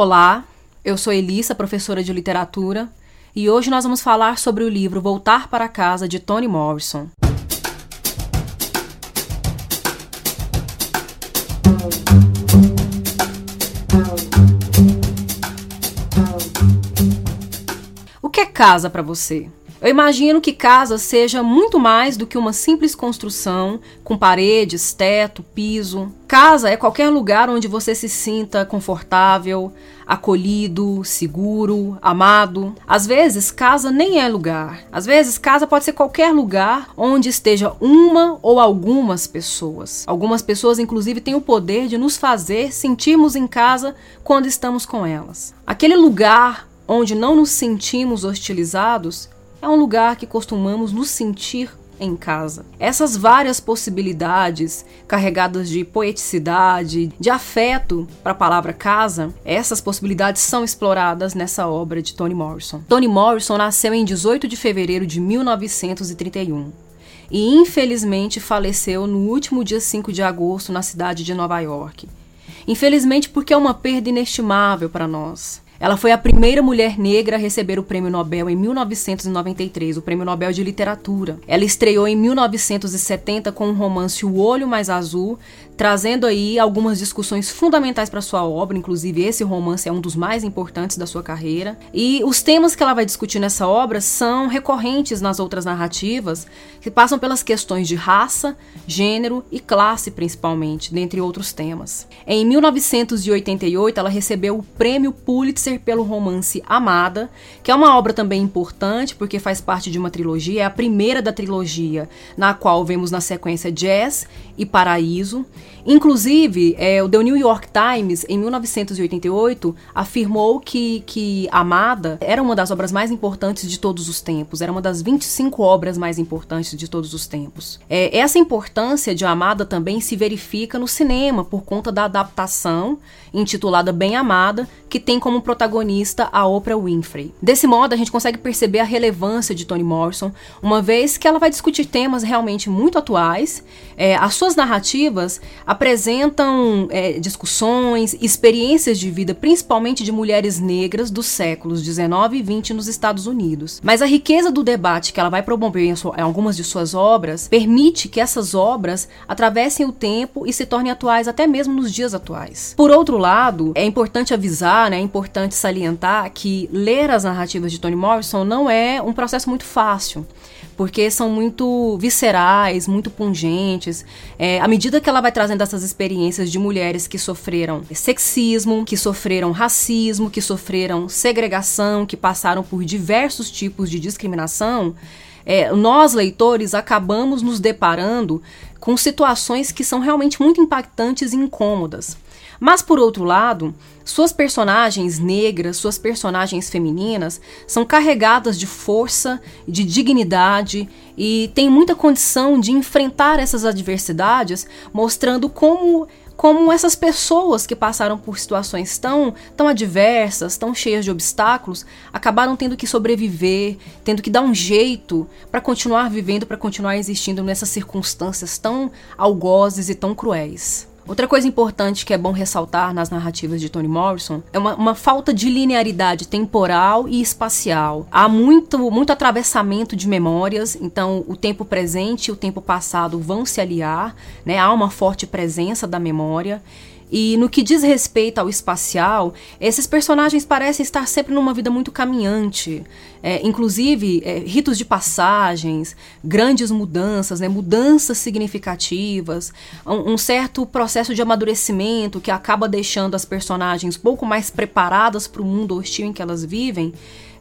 Olá, eu sou Elissa, professora de literatura, e hoje nós vamos falar sobre o livro Voltar para Casa de Toni Morrison. O que é casa para você? Eu imagino que casa seja muito mais do que uma simples construção com paredes, teto, piso. Casa é qualquer lugar onde você se sinta confortável, acolhido, seguro, amado. Às vezes, casa nem é lugar. Às vezes, casa pode ser qualquer lugar onde esteja uma ou algumas pessoas. Algumas pessoas, inclusive, têm o poder de nos fazer sentirmos em casa quando estamos com elas. Aquele lugar onde não nos sentimos hostilizados é um lugar que costumamos nos sentir em casa. Essas várias possibilidades carregadas de poeticidade, de afeto para a palavra casa, essas possibilidades são exploradas nessa obra de Toni Morrison. Toni Morrison nasceu em 18 de fevereiro de 1931 e infelizmente faleceu no último dia 5 de agosto na cidade de Nova York. Infelizmente porque é uma perda inestimável para nós. Ela foi a primeira mulher negra a receber o Prêmio Nobel em 1993, o Prêmio Nobel de Literatura. Ela estreou em 1970 com o romance O Olho Mais Azul, trazendo aí algumas discussões fundamentais para sua obra, inclusive esse romance é um dos mais importantes da sua carreira. E os temas que ela vai discutir nessa obra são recorrentes nas outras narrativas, que passam pelas questões de raça, gênero e classe, principalmente, dentre outros temas. Em 1988, ela recebeu o Prêmio Pulitzer pelo romance Amada, que é uma obra também importante porque faz parte de uma trilogia, é a primeira da trilogia, na qual vemos na sequência Jazz e Paraíso. Inclusive, é, o The New York Times, em 1988, afirmou que, que Amada era uma das obras mais importantes de todos os tempos, era uma das 25 obras mais importantes de todos os tempos. É, essa importância de Amada também se verifica no cinema, por conta da adaptação, intitulada Bem Amada, que tem como protagonista a Oprah Winfrey. Desse modo, a gente consegue perceber a relevância de Toni Morrison, uma vez que ela vai discutir temas realmente muito atuais. É, as suas narrativas apresentam é, discussões, experiências de vida, principalmente de mulheres negras dos séculos 19 e 20 nos Estados Unidos. Mas a riqueza do debate que ela vai promover em, sua, em algumas de suas obras permite que essas obras atravessem o tempo e se tornem atuais até mesmo nos dias atuais. Por outro lado, é importante avisar, né, é importante salientar que ler as narrativas de Toni Morrison não é um processo muito fácil porque são muito viscerais, muito pungentes. É, à medida que ela vai trazendo essas experiências de mulheres que sofreram sexismo, que sofreram racismo, que sofreram segregação, que passaram por diversos tipos de discriminação, é, nós, leitores, acabamos nos deparando com situações que são realmente muito impactantes e incômodas. Mas por outro lado, suas personagens negras, suas personagens femininas são carregadas de força, de dignidade e têm muita condição de enfrentar essas adversidades, mostrando como como essas pessoas que passaram por situações tão, tão adversas, tão cheias de obstáculos, acabaram tendo que sobreviver, tendo que dar um jeito para continuar vivendo, para continuar existindo nessas circunstâncias tão algozes e tão cruéis. Outra coisa importante que é bom ressaltar nas narrativas de Toni Morrison é uma, uma, falta de linearidade temporal e espacial. Há muito, muito atravessamento de memórias, então o tempo presente e o tempo passado vão se aliar, né? há uma forte presença da memória. E no que diz respeito ao espacial, esses personagens parecem estar sempre numa vida muito caminhante. É, inclusive, é, ritos de passagens, grandes mudanças, né, mudanças significativas, um, um, certo processo de amadurecimento que acaba deixando as personagens pouco mais preparadas para o mundo hostil em que elas vivem.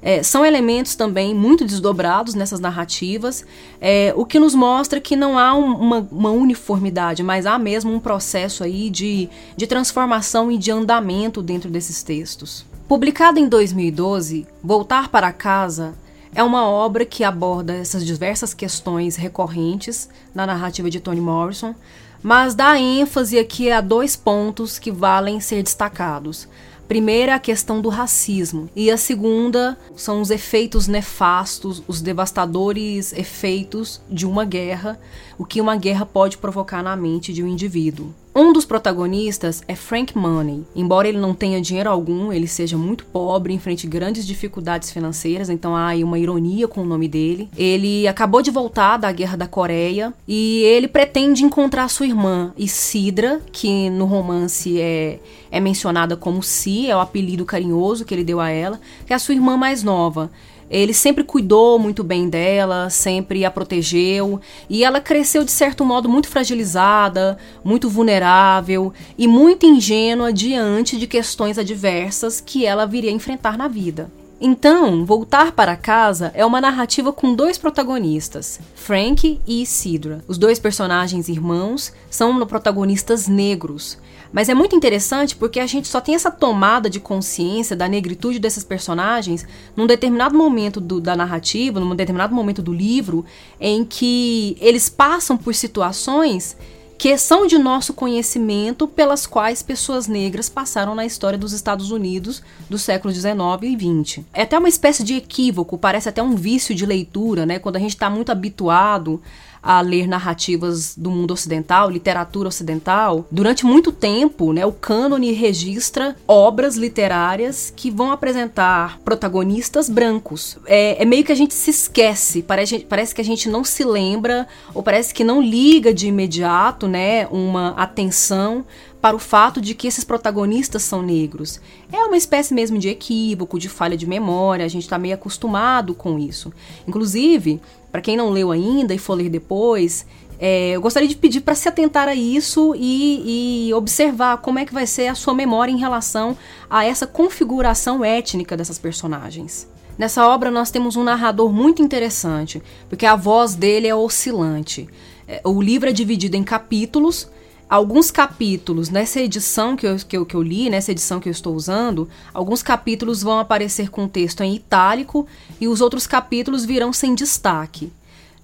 É, são elementos também muito desdobrados nessas narrativas, é, o que nos mostra que não há um, uma, uma, uniformidade, mas há mesmo um processo aí de, de transformação e de andamento dentro desses textos. Publicada em 2012, Voltar para Casa é uma obra que aborda essas diversas questões recorrentes na narrativa de Toni Morrison, mas dá ênfase aqui a dois pontos que valem ser destacados. Primeira, a questão do racismo, e a segunda são os efeitos nefastos, os devastadores efeitos de uma guerra, o que uma guerra pode provocar na mente de um indivíduo. Um dos protagonistas é Frank Money. Embora ele não tenha dinheiro algum, ele seja muito pobre, enfrente grandes dificuldades financeiras, então há aí uma ironia com o nome dele. Ele acabou de voltar da Guerra da Coreia e ele pretende encontrar sua irmã, Isidra, que no romance é, é mencionada como Si, é o apelido carinhoso que ele deu a ela, que é a sua irmã mais nova. Ele sempre cuidou muito bem dela, sempre a protegeu, e ela cresceu de certo modo muito fragilizada, muito vulnerável e muito ingênua diante de questões adversas que ela viria a enfrentar na vida. Então, Voltar para Casa é uma narrativa com dois protagonistas, Frank e Isidra. Os dois personagens irmãos são protagonistas negros, mas é muito interessante porque a gente só tem essa tomada de consciência da negritude desses personagens num determinado momento do, da narrativa, num determinado momento do livro, em que eles passam por situações que são de nosso conhecimento pelas quais pessoas negras passaram na história dos Estados Unidos do século XIX e XX. É até uma espécie de equívoco, parece até um vício de leitura, né? Quando a gente está muito habituado a ler narrativas do mundo ocidental, literatura ocidental, durante muito tempo, né, o cânone registra obras literárias que vão apresentar protagonistas brancos. É, é meio que a gente se esquece, parece, parece que a gente não se lembra ou parece que não liga de imediato, né, uma atenção para o fato de que esses protagonistas são negros. É uma espécie mesmo de equívoco, de falha de memória, a gente está meio acostumado com isso. Inclusive, para quem não leu ainda e for ler depois, é, eu gostaria de pedir para se atentar a isso e, e, observar como é que vai ser a sua memória em relação a essa configuração étnica dessas personagens. Nessa obra nós temos um narrador muito interessante, porque a voz dele é oscilante. É, o livro é dividido em capítulos alguns capítulos, nessa edição que eu, que, eu, que eu li, nessa edição que eu estou usando, alguns capítulos vão aparecer com texto em itálico e os outros capítulos virão sem destaque.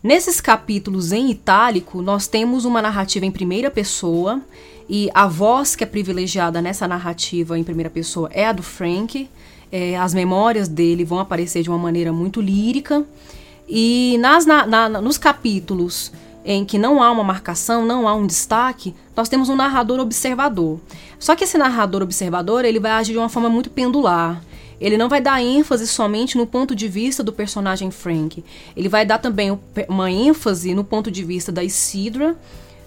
Nesses capítulos em itálico, nós temos uma narrativa em primeira pessoa e a voz que é privilegiada nessa narrativa em primeira pessoa é a do Frank. É, as memórias dele vão aparecer de uma maneira muito lírica. E nas, na, na, nos capítulos em que não há uma marcação, não há um destaque, nós temos um narrador observador. Só que esse narrador observador, ele vai agir de uma forma muito pendular. Ele não vai dar ênfase somente no ponto de vista do personagem Frank. Ele vai dar também uma ênfase no ponto de vista da Isidra,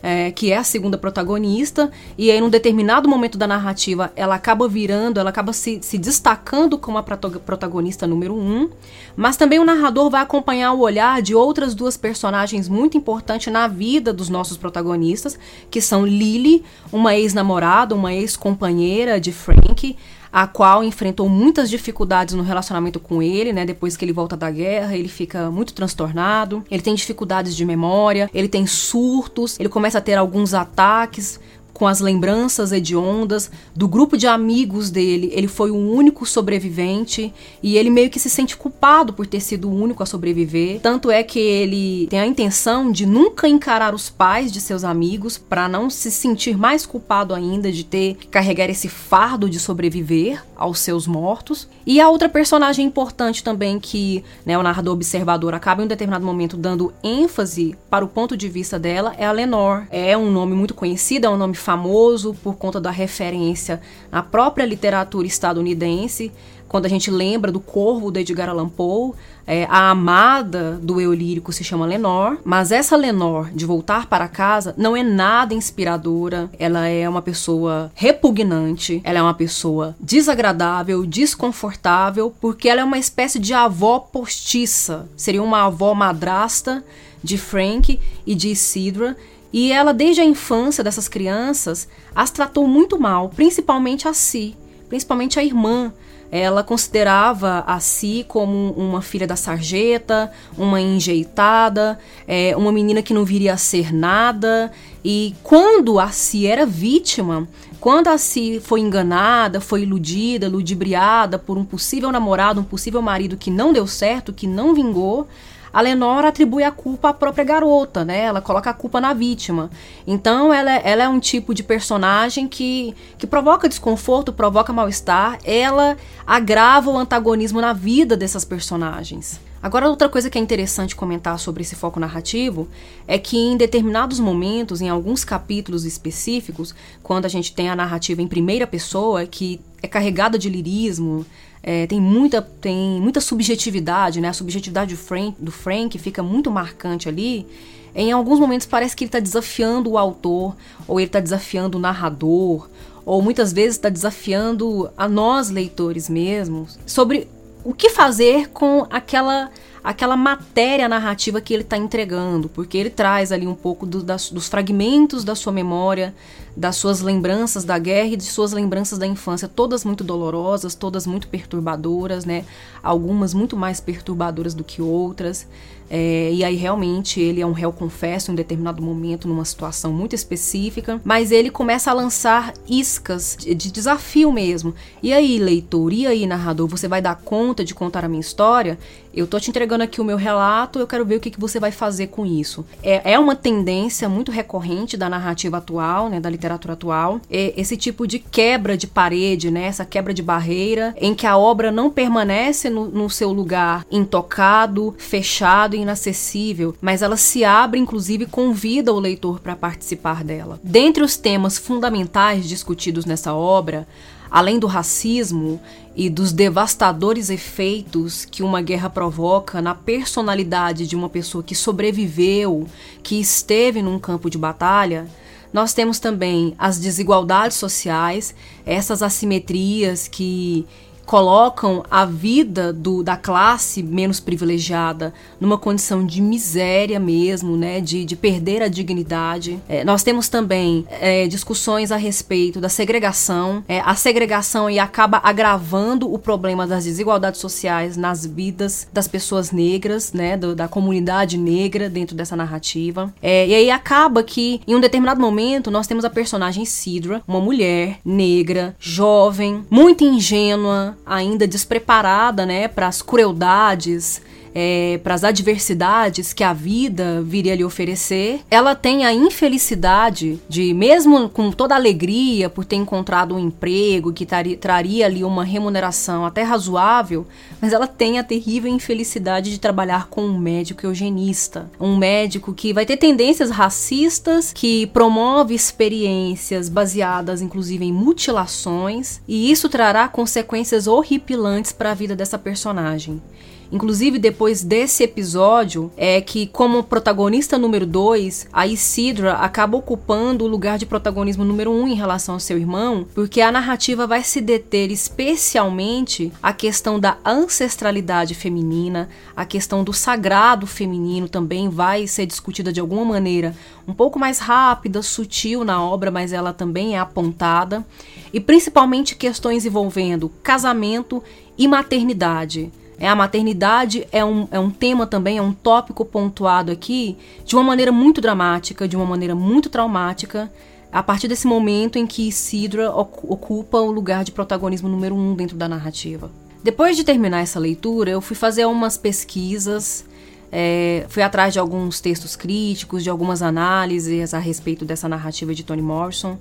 é, que é a segunda protagonista, e aí num determinado momento da narrativa ela acaba virando, ela acaba se, se destacando como a protagonista número um, mas também o narrador vai acompanhar o olhar de outras duas personagens muito importantes na vida dos nossos protagonistas, que são Lily, uma ex-namorada, uma ex-companheira de Frank, a qual enfrentou muitas dificuldades no relacionamento com ele, né? Depois que ele volta da guerra, ele fica muito transtornado, ele tem dificuldades de memória, ele tem surtos, ele começa a ter alguns ataques com as lembranças hediondas do grupo de amigos dele. Ele foi o único sobrevivente e ele meio que se sente culpado por ter sido o único a sobreviver. Tanto é que ele tem a intenção de nunca encarar os pais de seus amigos para não se sentir mais culpado ainda de ter que carregar esse fardo de sobreviver aos seus mortos. E a outra personagem importante também que né, o narrador observador acaba em um determinado momento dando ênfase para o ponto de vista dela é a Lenore. É um nome muito conhecido, é um nome famoso por conta da referência à própria literatura estadunidense. Quando a gente lembra do Corvo de Edgar Allan Poe, é, a amada do eu lírico se chama Lenore, mas essa Lenore de voltar para casa não é nada inspiradora. Ela é uma pessoa repugnante, ela é uma pessoa desagradável, desconfortável, porque ela é uma espécie de avó postiça. Seria uma avó madrasta de Frank e de Isidra e ela, desde a infância dessas crianças, as tratou muito mal, principalmente a si, principalmente a irmã. Ela considerava a si como uma filha da sarjeta, uma enjeitada, é, uma menina que não viria a ser nada. E quando a si era vítima, quando a si foi enganada, foi iludida, ludibriada por um possível namorado, um possível marido que não deu certo, que não vingou, a Lenore atribui a culpa à própria garota, né? Ela coloca a culpa na vítima. Então ela, é, ela é um tipo de personagem que, que provoca desconforto, provoca mal-estar. Ela agrava o antagonismo na vida dessas personagens. Agora, outra coisa que é interessante comentar sobre esse foco narrativo é que em determinados momentos, em alguns capítulos específicos, quando a gente tem a narrativa em primeira pessoa, que é carregada de lirismo, é, tem, muita, tem muita subjetividade, né? A subjetividade do Frank, do Frank fica muito marcante ali. Em alguns momentos parece que ele está desafiando o autor, ou ele está desafiando o narrador, ou muitas vezes está desafiando a nós leitores mesmos sobre o que fazer com aquela aquela matéria narrativa que ele está entregando, porque ele traz ali um pouco do, das, dos fragmentos da sua memória, das suas lembranças da guerra e de suas lembranças da infância, todas muito dolorosas, todas muito perturbadoras, né? Algumas muito mais perturbadoras do que outras. É, e aí realmente ele é um réu confesso em um determinado momento, numa situação muito específica, mas ele começa a lançar iscas de, de desafio mesmo. E aí, leitor, e aí, narrador, você vai dar conta de contar a minha história? Eu tô te entregando aqui o meu relato, eu quero ver o que, que você vai fazer com isso. É, é uma tendência muito recorrente da narrativa atual, né, da literatura atual, é esse tipo de quebra de parede, né, essa quebra de barreira, em que a obra não permanece no, no seu lugar intocado, fechado e inacessível, mas ela se abre, inclusive convida o leitor para participar dela. Dentre os temas fundamentais discutidos nessa obra, além do racismo e dos devastadores efeitos que uma guerra provoca na personalidade de uma pessoa que sobreviveu, que esteve num campo de batalha, nós temos também as desigualdades sociais, essas assimetrias que colocam a vida do, da classe menos privilegiada numa condição de miséria mesmo, né, de, de perder a dignidade. É, nós temos também é, discussões a respeito da segregação. É, a segregação aí acaba agravando o problema das desigualdades sociais nas vidas das pessoas negras, né, do, da comunidade negra dentro dessa narrativa. É, e aí acaba que em um determinado momento nós temos a personagem Sidra, uma mulher negra, jovem, muito ingênua, ainda despreparada, né, para as crueldades é, para as adversidades que a vida viria lhe oferecer, ela tem a infelicidade de, mesmo com toda a alegria por ter encontrado um emprego que traria ali uma remuneração até razoável, mas ela tem a terrível infelicidade de trabalhar com um médico eugenista, um médico que vai ter tendências racistas, que promove experiências baseadas inclusive em mutilações, e isso trará consequências horripilantes para a vida dessa personagem. Inclusive, depois desse episódio, é que, como protagonista número 2, a Isidra acaba ocupando o lugar de protagonismo número 1 um em relação ao seu irmão, porque a narrativa vai se deter especialmente a questão da ancestralidade feminina, a questão do sagrado feminino também vai ser discutida de alguma maneira um pouco mais rápida, sutil na obra, mas ela também é apontada, e principalmente questões envolvendo casamento e maternidade. É, a maternidade é um, é um tema também, é um tópico pontuado aqui de uma maneira muito dramática, de uma maneira muito traumática, a partir desse momento em que Isidra ocupa o lugar de protagonismo número um dentro da narrativa. Depois de terminar essa leitura, eu fui fazer umas pesquisas, é, fui atrás de alguns textos críticos, de algumas análises a respeito dessa narrativa de Toni Morrison.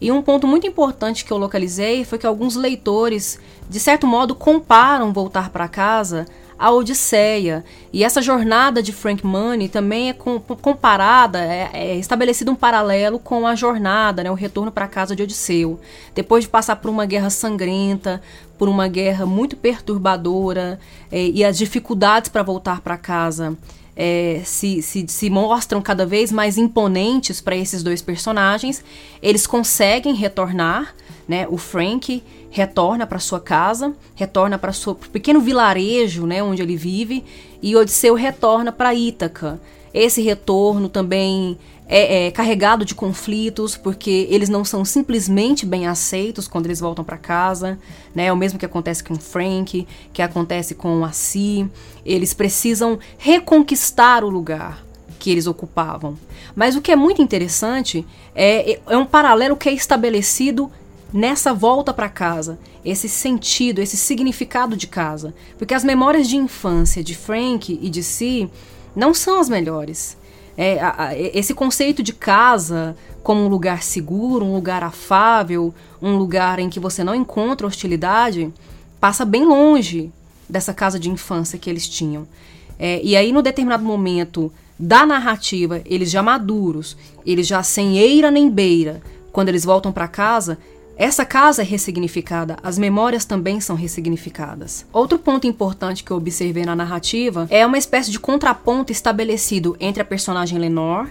E um ponto muito importante que eu localizei foi que alguns leitores, de certo modo, comparam Voltar para Casa à Odisseia. E essa jornada de Frank Money também é comparada, é, é estabelecido um paralelo com a jornada, né, o retorno para casa de Odisseu. Depois de passar por uma guerra sangrenta, por uma guerra muito perturbadora é, e as dificuldades para voltar para casa é, se, se, se mostram cada vez mais imponentes para esses dois personagens. Eles conseguem retornar, né? O Frank retorna para sua casa, retorna para seu pequeno vilarejo, né, onde ele vive, e Odisseu retorna para Ítaca. Esse retorno também é, é, carregado de conflitos, porque eles não são simplesmente bem aceitos quando eles voltam para casa, né? É o mesmo que acontece com o Frank, que acontece com a Si. Eles precisam reconquistar o lugar que eles ocupavam. Mas o que é muito interessante é, é um paralelo que é estabelecido nessa volta para casa, esse sentido, esse significado de casa, porque as memórias de infância de Frank e de Si não são as melhores. É, a, a, esse conceito de casa como um lugar seguro, um lugar afável, um lugar em que você não encontra hostilidade, passa bem longe dessa casa de infância que eles tinham. É, e aí, no determinado momento da narrativa, eles já maduros, eles já sem eira nem beira, quando eles voltam para casa, essa casa é ressignificada, as memórias também são ressignificadas. Outro ponto importante que eu observei na narrativa é uma espécie de contraponto estabelecido entre a personagem Lenore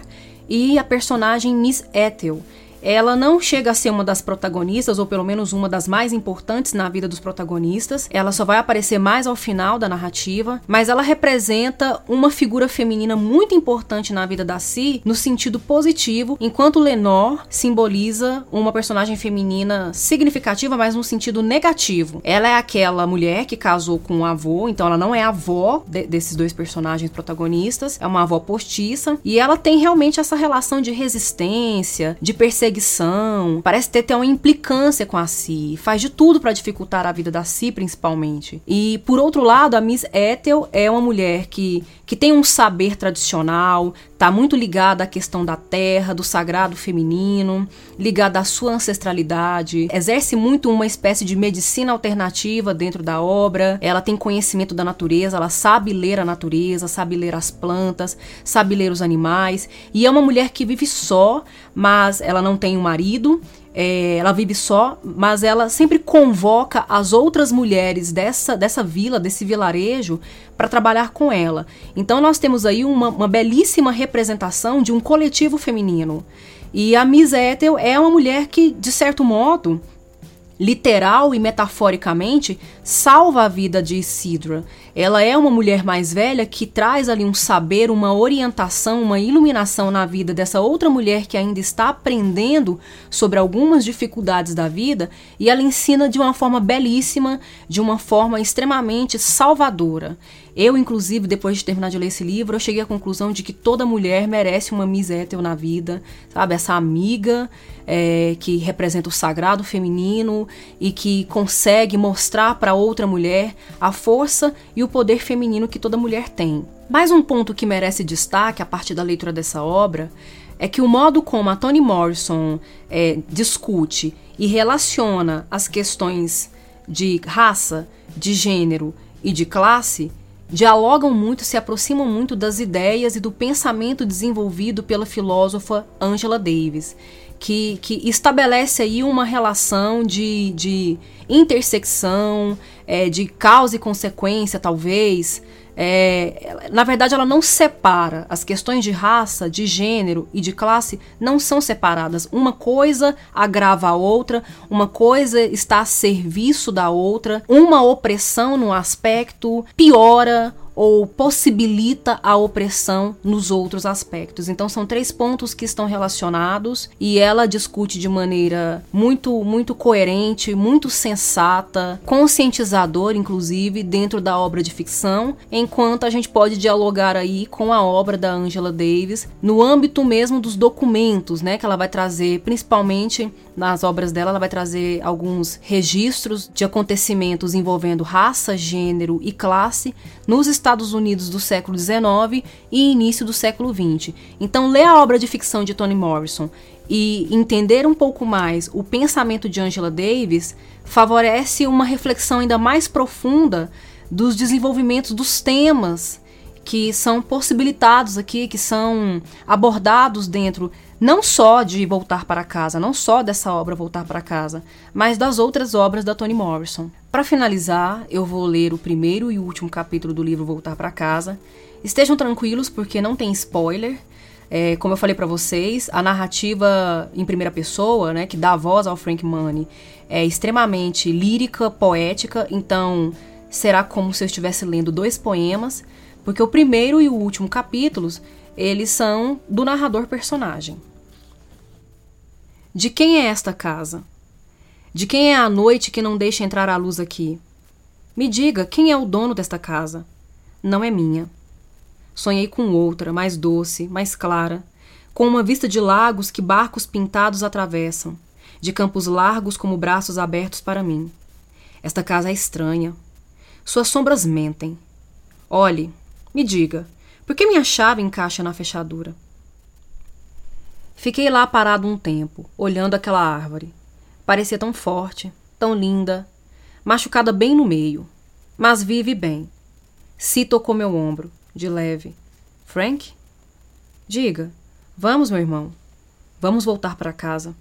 e a personagem Miss Ethel ela não chega a ser uma das protagonistas, ou pelo menos uma das mais importantes na vida dos protagonistas. Ela só vai aparecer mais ao final da narrativa, mas ela representa uma figura feminina muito importante na vida da Si no sentido positivo, enquanto Lenore simboliza uma personagem feminina significativa, mas no sentido negativo. Ela é aquela mulher que casou com um avô, então ela não é avó de, desses dois personagens protagonistas, é uma avó postiça, e ela tem realmente essa relação de resistência, de perseguição perseguição, parece ter, ter uma implicância com a Si, faz de tudo para dificultar a vida da Si, principalmente. E por outro lado, a Miss Ethel é uma mulher que, que tem um saber tradicional, tá muito ligada à questão da terra, do sagrado feminino, ligada à sua ancestralidade, exerce muito uma espécie de medicina alternativa dentro da obra. Ela tem conhecimento da natureza, ela sabe ler a natureza, sabe ler as plantas, sabe ler os animais, e é uma mulher que vive só, mas ela não tem um marido, é, ela vive só, mas ela sempre convoca as outras mulheres dessa, dessa vila, desse vilarejo, para trabalhar com ela. Então nós temos aí uma, uma, belíssima representação de um coletivo feminino. E a Miss Ethel é uma mulher que, de certo modo, literal e metaforicamente, salva a vida de Isidra. Ela é uma mulher mais velha que traz ali um saber, uma orientação, uma iluminação na vida dessa outra mulher que ainda está aprendendo sobre algumas dificuldades da vida e ela ensina de uma forma belíssima, de uma forma extremamente salvadora. Eu, inclusive, depois de terminar de ler esse livro, eu cheguei à conclusão de que toda mulher merece uma Miss Ethel na vida, sabe? Essa amiga é, que representa o sagrado feminino e que consegue mostrar para outra mulher a força e o poder feminino que toda mulher tem. Mais um ponto que merece destaque a partir da leitura dessa obra é que o modo como a Toni Morrison é, discute e relaciona as questões de raça, de gênero e de classe dialogam muito, se aproximam muito das ideias e do pensamento desenvolvido pela filósofa Angela Davis, que, que estabelece aí uma relação de, de intersecção, é, de causa e consequência, talvez, é, na verdade, ela não separa. As questões de raça, de gênero e de classe não são separadas. Uma coisa agrava a outra, uma coisa está a serviço da outra, uma opressão no aspecto piora ou possibilita a opressão nos outros aspectos. Então são três pontos que estão relacionados e ela discute de maneira muito muito coerente, muito sensata, conscientizadora inclusive dentro da obra de ficção, enquanto a gente pode dialogar aí com a obra da Angela Davis no âmbito mesmo dos documentos, né, que ela vai trazer principalmente nas obras dela, ela vai trazer alguns registros de acontecimentos envolvendo raça, gênero e classe nos Estados Unidos do século XIX e início do século XX. Então, ler a obra de ficção de Toni Morrison e entender um pouco mais o pensamento de Angela Davis favorece uma reflexão ainda mais profunda dos desenvolvimentos dos temas que são possibilitados aqui, que são abordados dentro não só de Voltar para Casa, não só dessa obra Voltar para Casa, mas das outras obras da Toni Morrison. Para finalizar, eu vou ler o primeiro e último capítulo do livro Voltar para Casa. Estejam tranquilos porque não tem spoiler. É, como eu falei para vocês, a narrativa em primeira pessoa, né, que dá voz ao Frank Money, é extremamente lírica, poética, então será como se eu estivesse lendo dois poemas, porque o primeiro e o último capítulos, eles são do narrador personagem. De quem é esta casa? De quem é a noite que não deixa entrar a luz aqui? Me diga, quem é o dono desta casa? Não é minha. Sonhei com outra, mais doce, mais clara, com uma vista de lagos que barcos pintados atravessam, de campos largos como braços abertos para mim. Esta casa é estranha. Suas sombras mentem. Olhe, me diga, por que minha chave encaixa na fechadura? Fiquei lá parado um tempo, olhando aquela árvore. Parecia tão forte, tão linda, machucada bem no meio. mas vive bem. Si tocou meu ombro, de leve. Frank? Diga. Vamos, meu irmão. Vamos voltar para casa.